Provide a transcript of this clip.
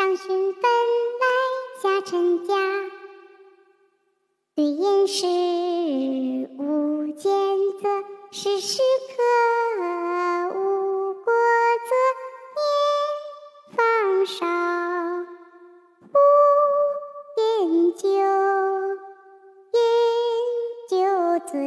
上寻本来下陈家，对饮食无间则，时时刻无过则，年方少不饮酒，饮酒醉。